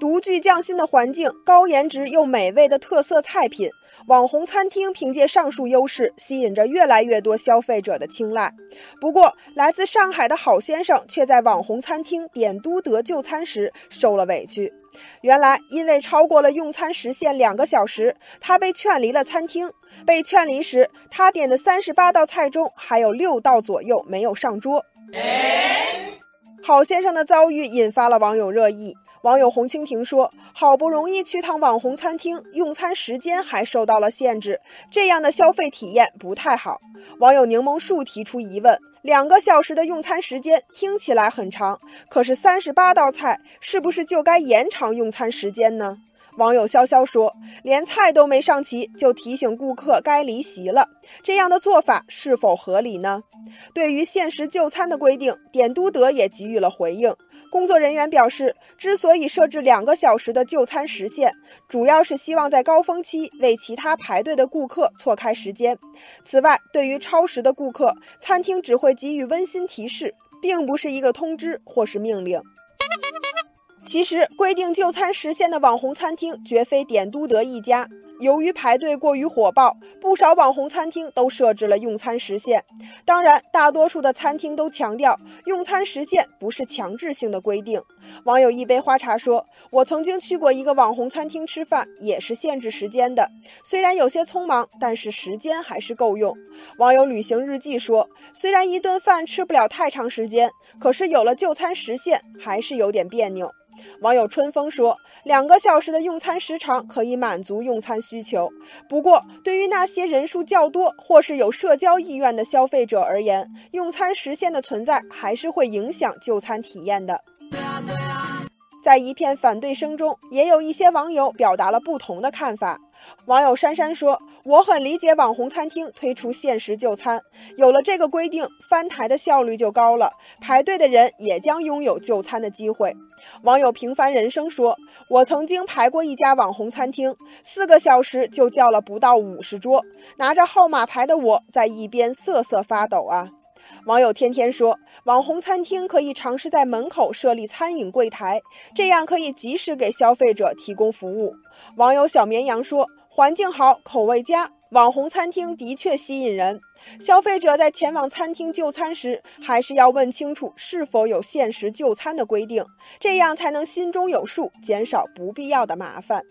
独具匠心的环境、高颜值又美味的特色菜品，网红餐厅凭借上述优势，吸引着越来越多消费者的青睐。不过，来自上海的郝先生却在网红餐厅点都德就餐时受了委屈。原来，因为超过了用餐时限两个小时，他被劝离了餐厅。被劝离时，他点的三十八道菜中还有六道左右没有上桌。郝先生的遭遇引发了网友热议。网友红蜻蜓说：“好不容易去趟网红餐厅，用餐时间还受到了限制，这样的消费体验不太好。”网友柠檬树提出疑问：“两个小时的用餐时间听起来很长，可是三十八道菜是不是就该延长用餐时间呢？”网友潇潇说：“连菜都没上齐，就提醒顾客该离席了，这样的做法是否合理呢？”对于限时就餐的规定，点都德也给予了回应。工作人员表示，之所以设置两个小时的就餐时限，主要是希望在高峰期为其他排队的顾客错开时间。此外，对于超时的顾客，餐厅只会给予温馨提示，并不是一个通知或是命令。其实，规定就餐时限的网红餐厅绝非点都德一家。由于排队过于火爆，不少网红餐厅都设置了用餐时限。当然，大多数的餐厅都强调用餐时限不是强制性的规定。网友一杯花茶说：“我曾经去过一个网红餐厅吃饭，也是限制时间的。虽然有些匆忙，但是时间还是够用。”网友旅行日记说：“虽然一顿饭吃不了太长时间，可是有了就餐时限，还是有点别扭。”网友春风说：“两个小时的用餐时长可以满足用餐需求，不过对于那些人数较多或是有社交意愿的消费者而言，用餐时限的存在还是会影响就餐体验的。”在一片反对声中，也有一些网友表达了不同的看法。网友珊珊说：“我很理解网红餐厅推出限时就餐，有了这个规定，翻台的效率就高了，排队的人也将拥有就餐的机会。”网友平凡人生说：“我曾经排过一家网红餐厅，四个小时就叫了不到五十桌，拿着号码牌的我在一边瑟瑟发抖啊。”网友天天说，网红餐厅可以尝试在门口设立餐饮柜台，这样可以及时给消费者提供服务。网友小绵羊说，环境好，口味佳，网红餐厅的确吸引人。消费者在前往餐厅就餐时，还是要问清楚是否有限时就餐的规定，这样才能心中有数，减少不必要的麻烦。